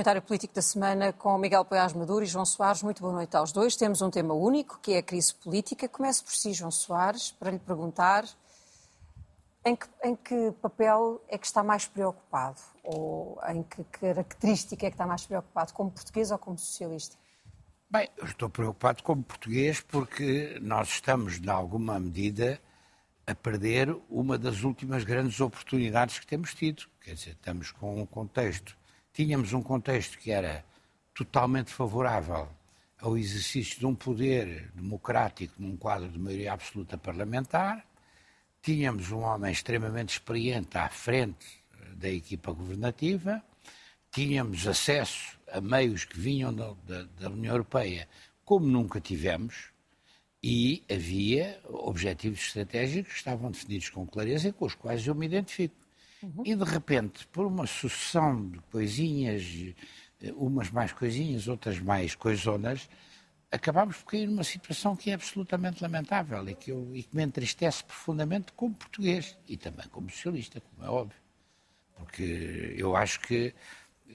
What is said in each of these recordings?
Comentário político da semana com Miguel Poiás Maduro e João Soares. Muito boa noite aos dois. Temos um tema único, que é a crise política. Começo por si, João Soares, para lhe perguntar em que, em que papel é que está mais preocupado? Ou em que característica é que está mais preocupado? Como português ou como socialista? Bem, eu estou preocupado como português porque nós estamos, de alguma medida, a perder uma das últimas grandes oportunidades que temos tido. Quer dizer, estamos com um contexto. Tínhamos um contexto que era totalmente favorável ao exercício de um poder democrático num quadro de maioria absoluta parlamentar. Tínhamos um homem extremamente experiente à frente eh, da equipa governativa. Tínhamos acesso a meios que vinham da, da, da União Europeia como nunca tivemos e havia objetivos estratégicos que estavam definidos com clareza e com os quais eu me identifico. Uhum. E de repente, por uma sucessão de coisinhas, eh, umas mais coisinhas, outras mais coisonas, acabámos por cair numa situação que é absolutamente lamentável e que, eu, e que me entristece profundamente como português e também como socialista, como é óbvio. Porque eu acho que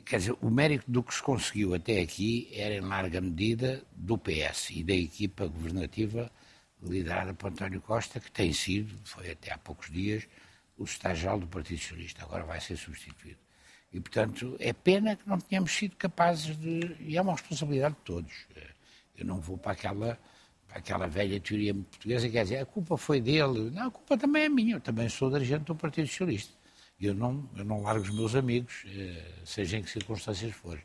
quer dizer, o mérito do que se conseguiu até aqui era em larga medida do PS e da equipa governativa liderada por António Costa, que tem sido, foi até há poucos dias, o estagiário do Partido Socialista. Agora vai ser substituído. E, portanto, é pena que não tenhamos sido capazes de. E é uma responsabilidade de todos. Eu não vou para aquela, para aquela velha teoria portuguesa que quer dizer a culpa foi dele. Não, a culpa também é minha. Eu também sou dirigente do Partido Socialista eu não, eu não largo os meus amigos, eh, seja em que circunstâncias for.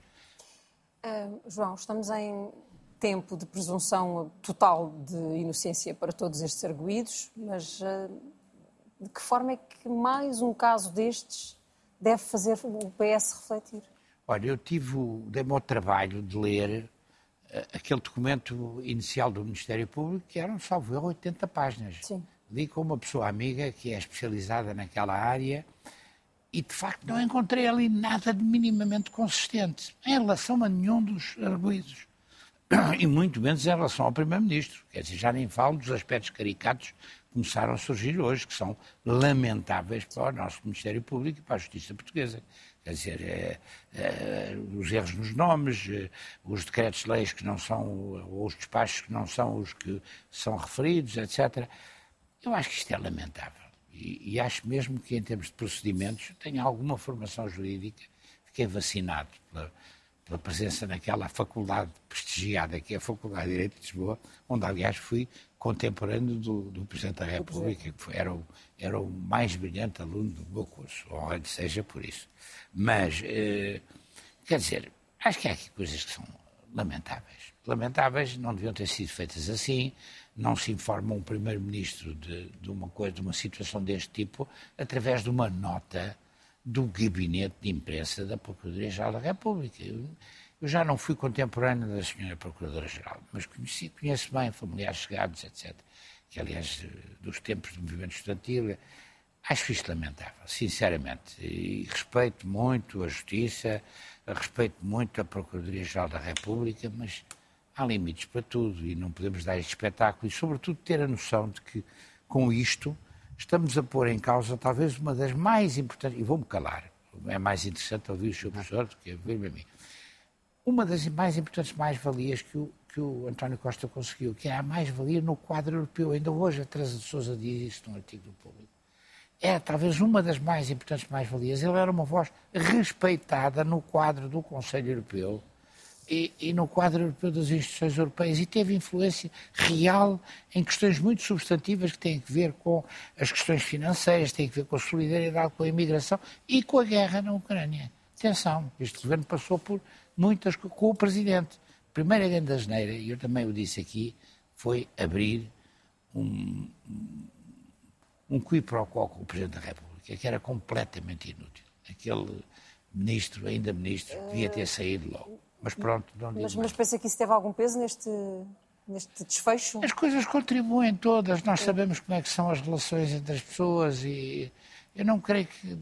Uh, João, estamos em tempo de presunção total de inocência para todos estes arguídos, mas uh, de que forma é que mais um caso destes deve fazer o PS refletir? Olha, eu tive, dei-me ao trabalho de ler uh, aquele documento inicial do Ministério Público, que eram, salvo erro, 80 páginas. Sim. Li com uma pessoa amiga que é especializada naquela área e de facto não encontrei ali nada de minimamente consistente em relação a nenhum dos arguídos. E muito menos em relação ao Primeiro-Ministro. Quer dizer, já nem falo dos aspectos caricatos que começaram a surgir hoje, que são lamentáveis para o nosso Ministério Público e para a Justiça Portuguesa. Quer dizer, é, é, os erros nos nomes, é, os decretos-leis que não são, ou os despachos que não são os que são referidos, etc. Eu acho que isto é lamentável. E, e, acho mesmo que, em termos de procedimentos, tenho alguma formação jurídica. Fiquei vacinado pela, pela presença naquela faculdade prestigiada, que é a Faculdade de Direito de Lisboa, onde, aliás, fui contemporâneo do, do Presidente da República, que foi, era, o, era o mais brilhante aluno do meu curso, honra seja por isso. Mas, eh, quer dizer, acho que há aqui coisas que são lamentáveis. Lamentáveis, não deviam ter sido feitas assim não se informa um primeiro-ministro de, de, uma coisa, de uma situação deste tipo, através de uma nota do gabinete de imprensa da Procuradoria-Geral da República. Eu, eu, já não fui contemporâneo da senhora Procuradora-Geral, mas conheci, conheço bem familiares chegados, etc. Que, aliás, dos tempos do movimento estudantil, acho isto lamentável, sinceramente. E respeito muito a Justiça, respeito muito a Procuradoria-Geral da República, mas há limites para tudo e não podemos dar este espetáculo e, sobretudo, ter a noção de que, com isto, estamos a pôr em causa talvez uma das mais importantes, e vou-me calar, é mais interessante ouvir o seu professor do que ouvir-me a mim, uma das mais importantes mais-valias que o, que o António Costa conseguiu, que é a mais-valia no quadro europeu. Ainda hoje a Teresa de Sousa diz isso num artigo do público. É talvez uma das mais importantes mais-valias. Ele era uma voz respeitada no quadro do Conselho Europeu e, e, no quadro europeu das instituições europeias e teve influência real em questões muito substantivas que têm a ver com as questões financeiras, têm a ver com a solidariedade com a imigração e com a guerra na Ucrânia. Atenção, este governo passou por muitas com o Presidente. A primeira grande asneira, e eu também o disse aqui, foi abrir um, um quo com o Presidente da República, que era completamente inútil. Aquele ministro, ainda ministro, devia ter saído logo. Mas pronto, não digo Mas, mas pensa que isso teve algum peso neste, neste desfecho? As coisas contribuem todas. Nós sabemos como é que são as relações entre as pessoas e eu não creio que...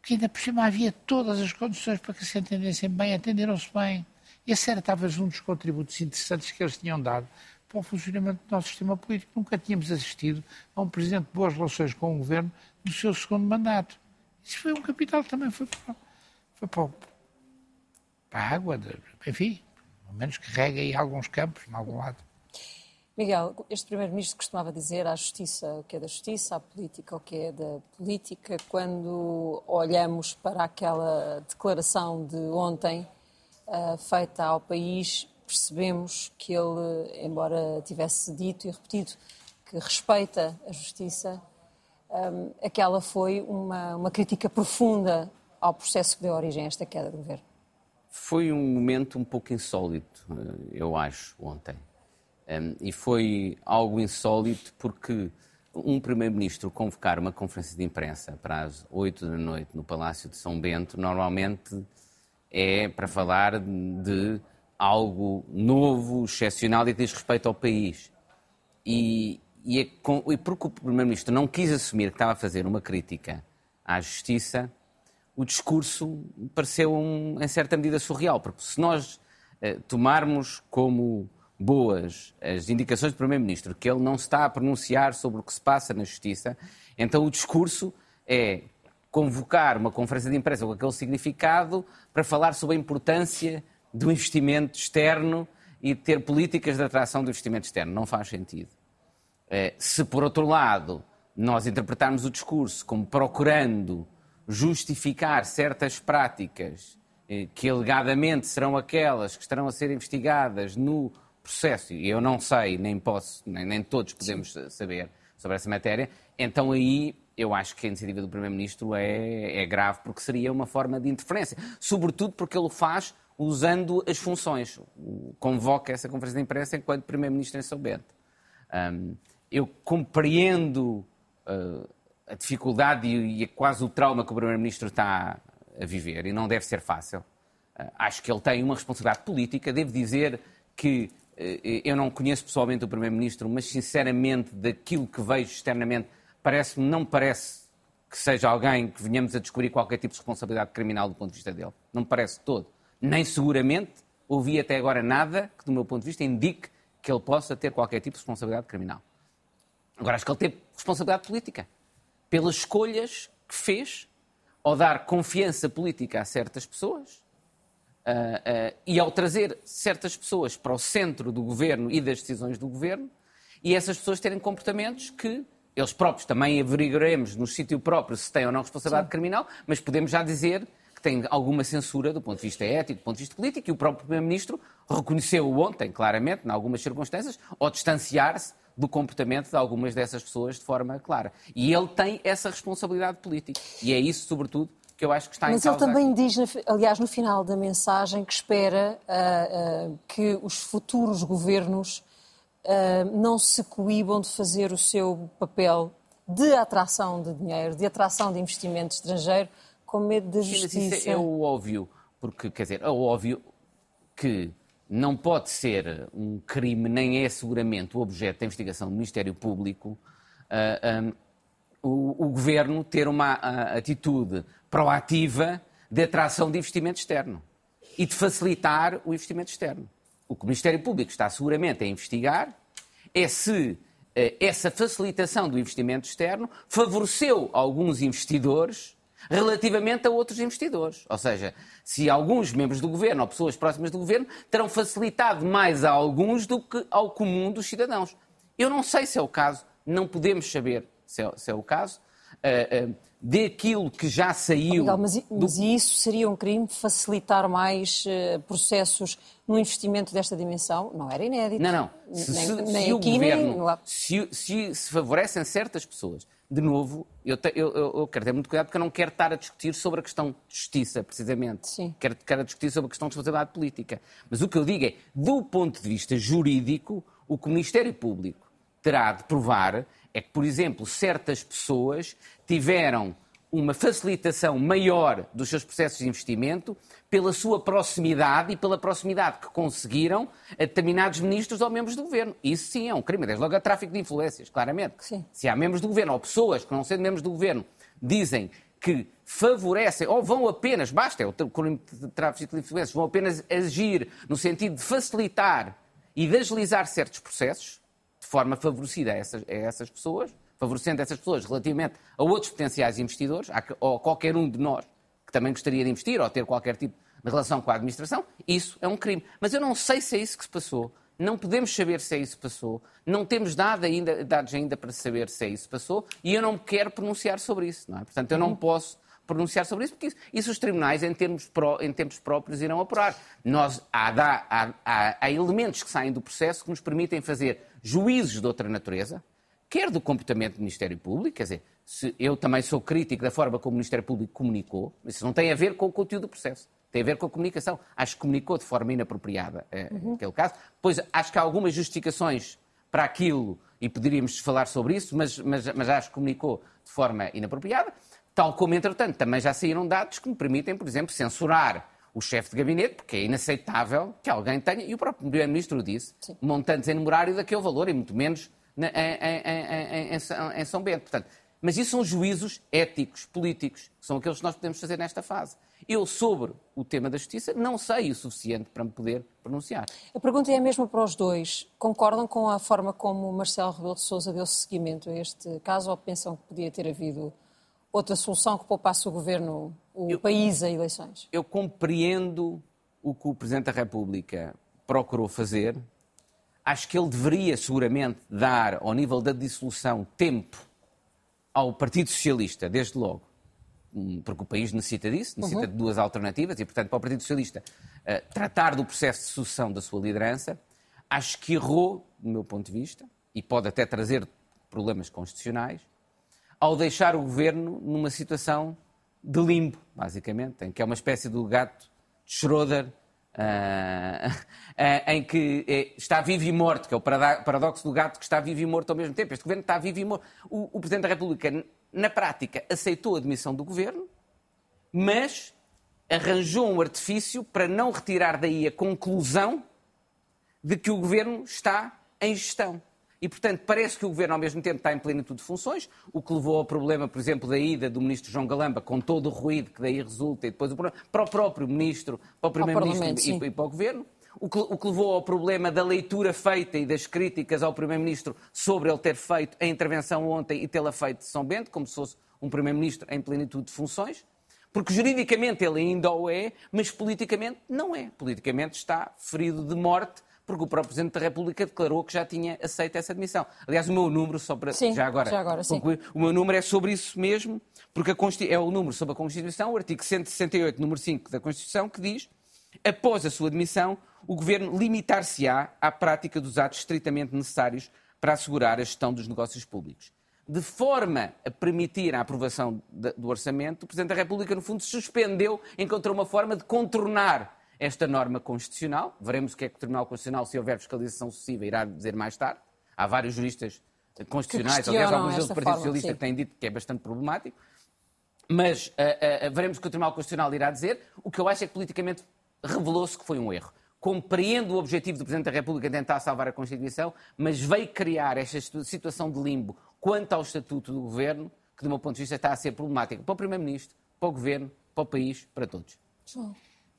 Que ainda por cima havia todas as condições para que se entendessem bem, entenderam-se bem. Esse era talvez um dos contributos interessantes que eles tinham dado para o funcionamento do nosso sistema político. Nunca tínhamos assistido a um presidente de boas relações com o governo no seu segundo mandato. Isso foi um capital também, foi para, foi para, para a água, de, enfim, pelo menos que regue aí alguns campos, em algum lado. Miguel, este Primeiro-Ministro costumava dizer à Justiça o que é da Justiça, à política o que é da política. Quando olhamos para aquela declaração de ontem uh, feita ao país, percebemos que ele, embora tivesse dito e repetido que respeita a Justiça, um, aquela foi uma, uma crítica profunda ao processo que deu origem a esta queda do governo. Foi um momento um pouco insólito, eh, eu acho, ontem. Um, e foi algo insólito porque um primeiro-ministro convocar uma conferência de imprensa para as 8 da noite no Palácio de São Bento normalmente é para falar de algo novo, excepcional e que diz respeito ao país. E, e, é e porque o primeiro-ministro não quis assumir que estava a fazer uma crítica à justiça, o discurso pareceu, um, em certa medida, surreal. Porque se nós eh, tomarmos como boas as indicações do Primeiro-Ministro, que ele não está a pronunciar sobre o que se passa na Justiça, então o discurso é convocar uma conferência de imprensa com aquele significado para falar sobre a importância do investimento externo e ter políticas de atração do investimento externo. Não faz sentido. Eh, se, por outro lado, nós interpretarmos o discurso como procurando justificar certas práticas eh, que alegadamente serão aquelas que estarão a ser investigadas no processo, e eu não sei, nem posso, nem, nem todos podemos Sim. saber sobre essa matéria, então aí eu acho que a iniciativa do Primeiro-Ministro é, é, grave porque seria uma forma de interferência. Sobretudo porque ele o faz usando as funções. Convoca essa conferência de imprensa enquanto Primeiro-Ministro em São Bento. Um, eu compreendo uh, a dificuldade e, e, quase o trauma que o Primeiro-Ministro está a viver e não deve ser fácil. Uh, acho que ele tem uma responsabilidade política. Devo dizer que eh, eu não conheço pessoalmente o Primeiro-Ministro, mas sinceramente, daquilo que vejo externamente, parece-me, não parece que seja alguém que venhamos a descobrir qualquer tipo de responsabilidade criminal do ponto de vista dele. Não me parece todo. Nem seguramente ouvi até agora nada que, do meu ponto de vista, indique que ele possa ter qualquer tipo de responsabilidade criminal. Agora, acho que ele teve responsabilidade política pelas escolhas que fez ao dar confiança política a certas pessoas Uh, uh, e ao trazer certas pessoas para o centro do governo e das decisões do governo, e essas pessoas terem comportamentos que eles próprios também averiguaremos no sítio próprio se têm ou não responsabilidade Sim. criminal, mas podemos já dizer que tem alguma censura do ponto de vista ético, do ponto de vista político, e o próprio Primeiro-Ministro reconheceu ontem, claramente, em algumas circunstâncias, ao distanciar-se do comportamento de algumas dessas pessoas de forma clara. E ele tem essa responsabilidade política. E é isso, sobretudo, que eu acho que está Mas em causa. Mas ele também diz, aliás, no final da mensagem, que espera uh, uh, que os futuros governos uh, não se coíbam de fazer o seu papel de atração de dinheiro, de atração de investimento estrangeiro, com medo da justiça. Sim, isso é o óbvio, porque, quer dizer, é óbvio que não pode ser um crime, nem é seguramente o objeto da investigação do Ministério Público, uh, um, o, o, governo ter uma uh, atitude proativa de atração de investimento externo e de facilitar o investimento externo. O que o Ministério Público está seguramente a investigar é se eh, essa facilitação do investimento externo favoreceu alguns investidores relativamente a outros investidores. Ou seja, se alguns membros do governo ou pessoas próximas do governo terão facilitado mais a alguns do que ao comum dos cidadãos. Eu não sei se é o caso, não podemos saber se é, se é o caso. Uh, uh, daquilo que já saiu. Miguel, mas, mas do... isso seria um crime facilitar mais uh, processos no investimento desta dimensão? Não era inédito. Não, não. Se, nem, se, nem se o governo nem... se, se, favorecem certas pessoas, de novo, eu, te, eu, eu, quero ter muito cuidado porque eu não quero estar a discutir sobre a questão de justiça, precisamente. Sim. Quero, quero discutir sobre a questão de responsabilidade política. Mas o que eu digo é, do ponto de vista jurídico, o que o Ministério Público terá de provar é que, por exemplo, certas pessoas tiveram uma facilitação maior dos seus processos de investimento pela sua proximidade e pela proximidade que conseguiram a determinados ministros ou membros do governo. Isso sim é um crime, desde logo a tráfico de influências, claramente. Sim. Se há membros do governo ou pessoas que não sendo membros do governo dizem que favorecem ou vão apenas, basta, é o crime de tráfico de influências, vão apenas agir no sentido de facilitar e de agilizar certos processos, forma favorecida a essas, a essas pessoas, favorecendo essas pessoas relativamente a outros potenciais investidores, ou a qualquer um de nós que também gostaria de investir ou ter qualquer tipo de relação com a administração, isso é um crime. Mas eu não sei se é isso que se passou. Não podemos saber se é isso que passou. Não temos dado ainda, dados ainda para saber se é isso que passou e eu não me quero pronunciar sobre isso. Não é? Portanto, eu não uhum. posso pronunciar sobre isso, porque isso, isso os tribunais, em termos, em tempos próprios, irão apurar. Nós, há, há, há, há elementos que saem do processo que nos permitem fazer juízos de outra natureza, quer do comportamento do Ministério Público, quer dizer, se eu também sou crítico da forma como o Ministério Público comunicou, isso não tem a ver com o conteúdo do processo. Tem a ver com a comunicação. Acho que comunicou de forma inapropriada eh, uhum. naquele caso. Pois acho que há algumas justificações para aquilo e poderíamos falar sobre isso, mas, mas, mas acho que comunicou de forma inapropriada. Tal como, entretanto, também já saíram dados que me permitem, por exemplo, censurar o chefe de gabinete, porque é inaceitável que alguém tenha, e o próprio Primeiro-Ministro disse, Sim. montantes em numerário daquele valor, e muito menos em, em, em, em, São Bento. Portanto, mas isso são juízos éticos, políticos, que são aqueles que nós podemos fazer nesta fase. Eu, sobre o tema da justiça, não sei o suficiente para me poder pronunciar. A pergunta é a mesma para os dois. Concordam com a forma como Marcelo Rebelo de Sousa deu seguimento a este caso ou pensam que podia ter havido outra solução que poupasse o governo, o eu, país a eleições? Eu compreendo o que o Presidente da República procurou fazer. Acho que ele deveria, seguramente, dar, ao nível da dissolução, tempo ao Partido Socialista, desde logo, hum, porque o país necessita disso, necessita uhum. de duas alternativas, e, portanto, para o Partido Socialista uh, tratar do processo de sucessão da sua liderança, acho que errou, do meu ponto de vista, e pode até trazer problemas constitucionais, ao deixar o governo numa situação de limbo, basicamente, em que é uma espécie do gato de Schroeder, em que é, está vivo e morto, que é o paradoxo do gato que está vivo e morto ao mesmo tempo. Este governo está vivo e morto. O, o Presidente da República, na prática, aceitou a demissão do governo, mas arranjou um artifício para não retirar daí a conclusão de que o governo está em gestão. E, portanto, parece que o Governo, ao mesmo tempo, está em plenitude de funções, o que levou ao problema, por exemplo, da ida do Ministro João Galamba, com todo o ruído que daí resulta, e depois o problema, para o próprio Ministro, para o Primeiro-Ministro e, e, para o Governo. O que, o que, levou ao problema da leitura feita e das críticas ao Primeiro-Ministro sobre ele ter feito a intervenção ontem e tê-la feito de São Bento, como se fosse um Primeiro-Ministro em plenitude de funções. Porque juridicamente ele ainda o é, mas politicamente não é. Politicamente está ferido de morte porque o próprio Presidente da República declarou que já tinha aceito essa admissão. Aliás, o meu número, só para sim, já agora, já agora concluir, o meu número é sobre isso mesmo, porque é o número sobre a Constituição, o artigo 168, número 5 da Constituição, que diz, após a sua admissão, o Governo limitar-se-á à prática dos atos estritamente necessários para assegurar a gestão dos negócios públicos. De forma a permitir a aprovação do orçamento, o Presidente da República, no fundo, suspendeu, encontrou uma forma de contornar esta norma constitucional. Veremos o que é que o Tribunal Constitucional, se houver fiscalização sucessiva, irá dizer mais tarde. Há vários juristas constitucionais, aliás, alguns deles do Partido Socialista sim. que têm dito que é bastante problemático. Mas uh, uh, veremos o que o Tribunal Constitucional irá dizer. O que eu acho é que politicamente revelou-se que foi um erro. Compreendo o objetivo do Presidente da República tentar salvar a Constituição, mas veio criar esta situação de limbo quanto ao Estatuto do Governo, que, do meu ponto de vista, está a ser problemático para o Primeiro-Ministro, para o Governo, para o país, para todos.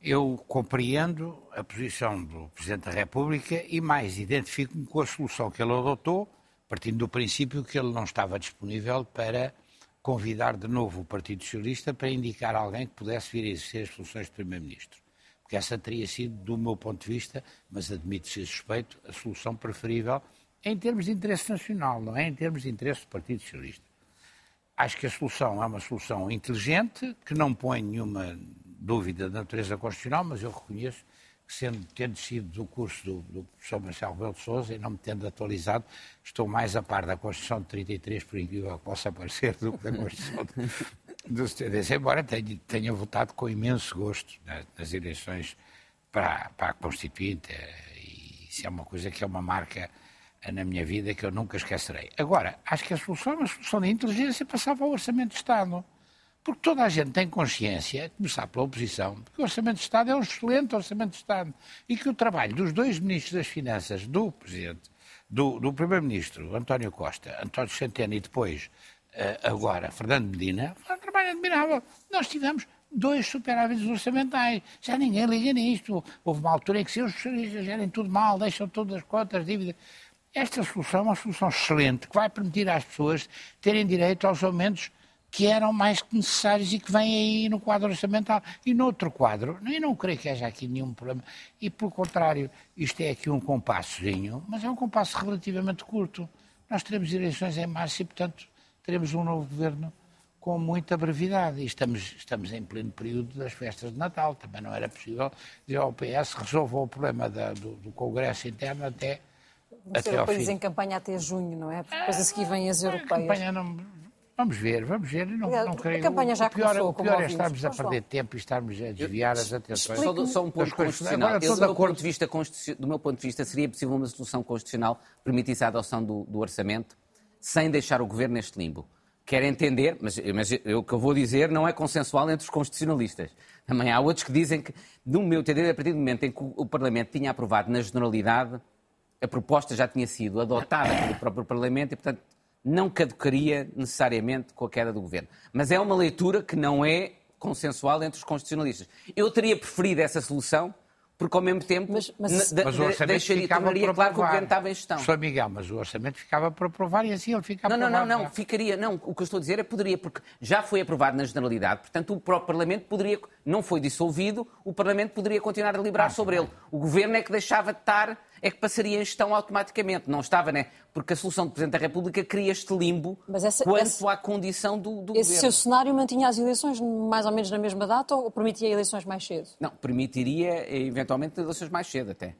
Eu compreendo a posição do Presidente da República e mais identifico-me com a solução que ele adotou, partindo do princípio que ele não estava disponível para convidar de novo o Partido Socialista para indicar alguém que pudesse vir a exercer as funções de Primeiro-Ministro. Porque essa teria sido, do meu ponto de vista, mas admito ser suspeito, a solução preferível em termos de interesse nacional, não é em termos de interesse do Partido Socialista. Acho que a solução é uma solução inteligente, que não põe nenhuma dúvida da natureza constitucional, mas eu reconheço que, sendo, tendo sido do curso do, do professor Marcelo Rebelo de Sousa e não me tendo atualizado, estou mais a par da Constituição de 33, por incrível que possa parecer, do que da Constituição do 76, embora tenha, tenha votado com imenso gosto nas eleições para, para a Constituinte, e isso é uma coisa que é uma marca na minha vida que eu nunca esquecerei. Agora, acho que a solução é uma solução de inteligência passava ao Orçamento de Estado. Porque toda a gente tem consciência, a começar pela oposição, que o Orçamento de Estado é um excelente Orçamento de Estado e que o trabalho dos dois Ministros das Finanças, do Presidente, do, do Primeiro-Ministro, António Costa, António Centeno e depois, uh, agora, Fernando Medina, foi um trabalho admirável. Nós tivemos dois superávites orçamentais. Já ninguém liga nisto. Houve uma altura em que se os socialistas gerem tudo mal, deixam todas as contas, dívidas. Esta solução é uma solução excelente que vai permitir às pessoas terem direito aos aumentos que eram mais que necessários e que vêm aí no quadro orçamental. E no outro quadro, eu não creio que haja aqui nenhum problema. E, pelo contrário, isto é aqui um compassozinho, mas é um compasso relativamente curto. Nós teremos eleições em março e, portanto, teremos um novo governo com muita brevidade. E estamos, estamos em pleno período das festas de Natal. Também não era possível dizer ao PS resolva o problema da, do, do Congresso interno até, até ao fim. em campanha até junho, não é? Porque depois a seguir vêm as europeias. A campanha não, Vamos ver, vamos ver. Não, não creio. A campanha já o pior, começou, o pior é estarmos a perder tempo e estarmos a desviar as atenções. Só, só um ponto constitucional. Agora, do, meu ponto de vista, do meu ponto de vista, seria possível uma solução constitucional que permitisse a adoção do, do orçamento sem deixar o governo neste limbo. Quero entender, mas, mas o que eu vou dizer não é consensual entre os constitucionalistas. Também há outros que dizem que, no meu entender, a partir do momento em que o Parlamento tinha aprovado na generalidade, a proposta já tinha sido adotada pelo próprio Parlamento e, portanto, não caducaria necessariamente com a queda do governo. Mas é uma leitura que não é consensual entre os constitucionalistas. Eu teria preferido essa solução porque ao mesmo tempo mas, mas, mas o orçamento deixaria, tornaria claro que o governo estava em gestão. Professor Miguel, mas o orçamento ficava para aprovar e assim ele fica não, aprovado. Não, não, não, ficaria, não, o que eu estou a dizer é poderia, porque já foi aprovado na generalidade, portanto o próprio Parlamento poderia, não foi dissolvido, o Parlamento poderia continuar a deliberar ah, sobre ele. O governo é que deixava de estar é que passaria em gestão automaticamente. Não estava, né? Porque a solução do Presidente da República cria este limbo essa, quanto esse, à condição do, do esse governo. seu cenário mantinha as eleições mais ou menos na mesma data ou permitia eleições mais cedo? Não, permitiria eventualmente eleições mais cedo até.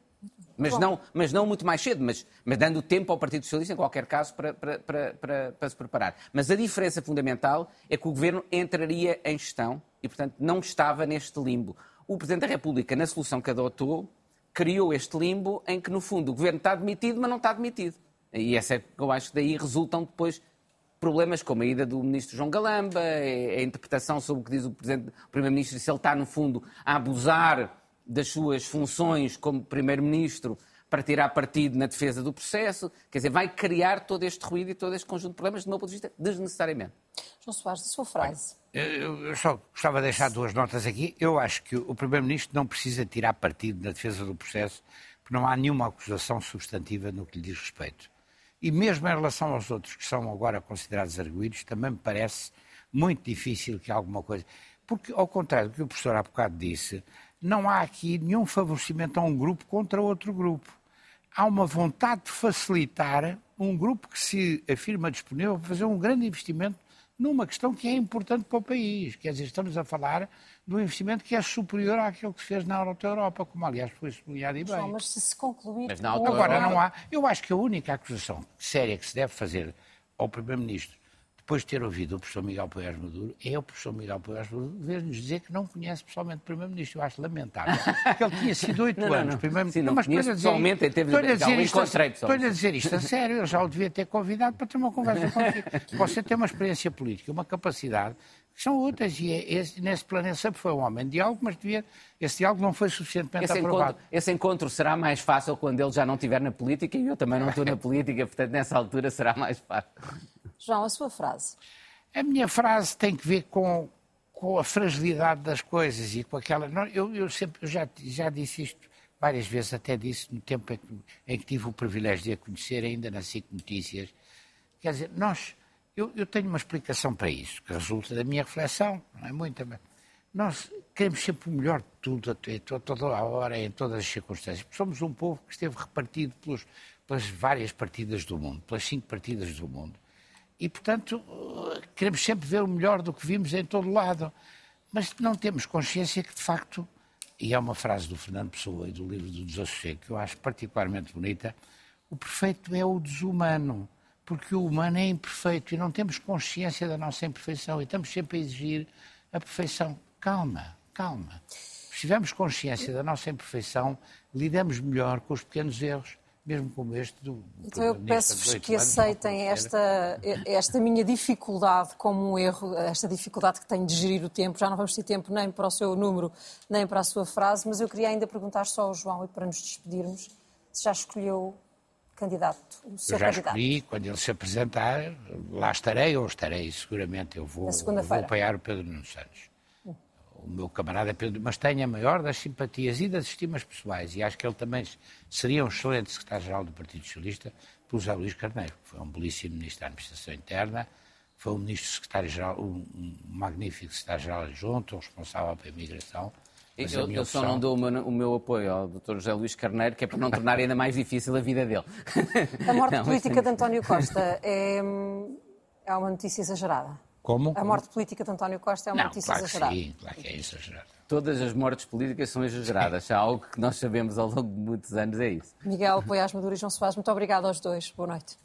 Mas não, mas não muito mais cedo, mas, mas dando tempo ao Partido Socialista, em qualquer caso, para, para, para, para, se preparar. Mas a diferença fundamental é que o Governo entraria em gestão e, portanto, não estava neste limbo. O Presidente da República, na solução que adotou, criou este limbo em que, no fundo, o governo está demitido, mas não está demitido. E essa é que eu acho que daí resultam depois problemas como a ida do ministro João Galamba, a interpretação sobre o que diz o, o primeiro-ministro, se ele está, no fundo, a abusar das suas funções como primeiro-ministro para tirar partido na defesa do processo. Quer dizer, vai criar todo este ruído e todo este conjunto de problemas, do meu ponto de vista, desnecessariamente. João Soares, a sua frase. Eu só gostava de deixar duas notas aqui. Eu acho que o Primeiro-Ministro não precisa tirar partido na defesa do processo, porque não há nenhuma acusação substantiva no que lhe diz respeito. E mesmo em relação aos outros que são agora considerados arguídos, também me parece muito difícil que alguma coisa. Porque, ao contrário do que o professor há bocado disse, não há aqui nenhum favorecimento a um grupo contra outro grupo. Há uma vontade de facilitar um grupo que se afirma disponível para fazer um grande investimento numa questão que é importante para o país. Quer dizer, estamos a falar de um investimento que é superior àquilo que se fez na Europa, como aliás foi sublinhado e bem. mas se se concluir... Mas Agora não há... Eu acho que a única acusação séria que se deve fazer ao Primeiro-Ministro depois de ter ouvido o professor Miguel Poiás Maduro, é o professor Miguel Poiás Maduro ver-nos dizer que não conhece pessoalmente o Primeiro-Ministro. Eu acho lamentável. Porque ele tinha sido oito anos Primeiro-Ministro. Não, mas conheço pessoalmente, em termos de... Dizer isto, estou a dizer isto a sério, eu já o devia ter convidado para ter uma conversa contigo. Você tem uma experiência política, uma capacidade que são úteis e é, esse, nesse planeta sempre foi um homem de diálogo, mas devia, esse diálogo não foi suficientemente esse aprovado. Encontro, esse encontro será mais fácil quando ele já não estiver na política e eu também não estou na política, portanto nessa altura será mais fácil. João, a sua frase. A minha frase tem que ver com, com a fragilidade das coisas e com aquela. Eu, eu sempre eu já, já disse isto várias vezes, até disse no tempo em que, em que tive o privilégio de a conhecer, ainda na SIC Notícias. Quer dizer, nós. Eu, eu, tenho uma explicação para isso, que resulta da minha reflexão, não é muita, mas nós queremos sempre o melhor de tudo, a toda a hora, em todas as circunstâncias. Somos um povo que esteve repartido pelos, pelas várias partidas do mundo, pelas cinco partidas do mundo. E, portanto, queremos sempre ver o melhor do que vimos em todo lado. Mas não temos consciência que, de facto, e é uma frase do Fernando Pessoa e do livro do Desassossego, que eu acho particularmente bonita, o perfeito é o desumano, porque o humano é imperfeito e não temos consciência da nossa imperfeição e estamos sempre a exigir a perfeição. Calma, calma. Se tivermos consciência da nossa imperfeição, lidamos melhor com os pequenos erros mesmo como este do. Então eu peço-vos que aceitem esta, esta minha dificuldade como um erro, esta dificuldade que tenho de gerir o tempo. Já não vamos ter tempo nem para o seu número, nem para a sua frase, mas eu queria ainda perguntar só ao João e para nos despedirmos se já escolheu candidato, o seu eu já candidato. escolhi, quando ele se apresentar, lá estarei ou estarei, seguramente. Eu vou, eu vou apoiar o Pedro Nuno Santos o meu camarada Pedro, mas tenho a maior das simpatias e das estimas pessoais, e acho que ele também seria um excelente secretário-geral do Partido Socialista, pelo José Luís Carneiro, que foi um belíssimo ministro da Administração Interna, foi um ministro secretário-geral, um, um magnífico secretário-geral adjunto, um responsável pela imigração. Mas eu, eu só não dou o meu, o meu, apoio ao Dr. José Luís Carneiro, que é para não tornar ainda mais difícil a vida dele. A morte não, política de António Costa é, é uma notícia exagerada. Como? A morte política de António Costa é uma não, notícia claro exagerada. sim, claro que é exagerada. Todas as mortes políticas são exageradas. Há algo que nós sabemos ao longo de muitos anos é isso. Miguel Poiás Maduro e João Soares, muito obrigado aos dois. Boa noite.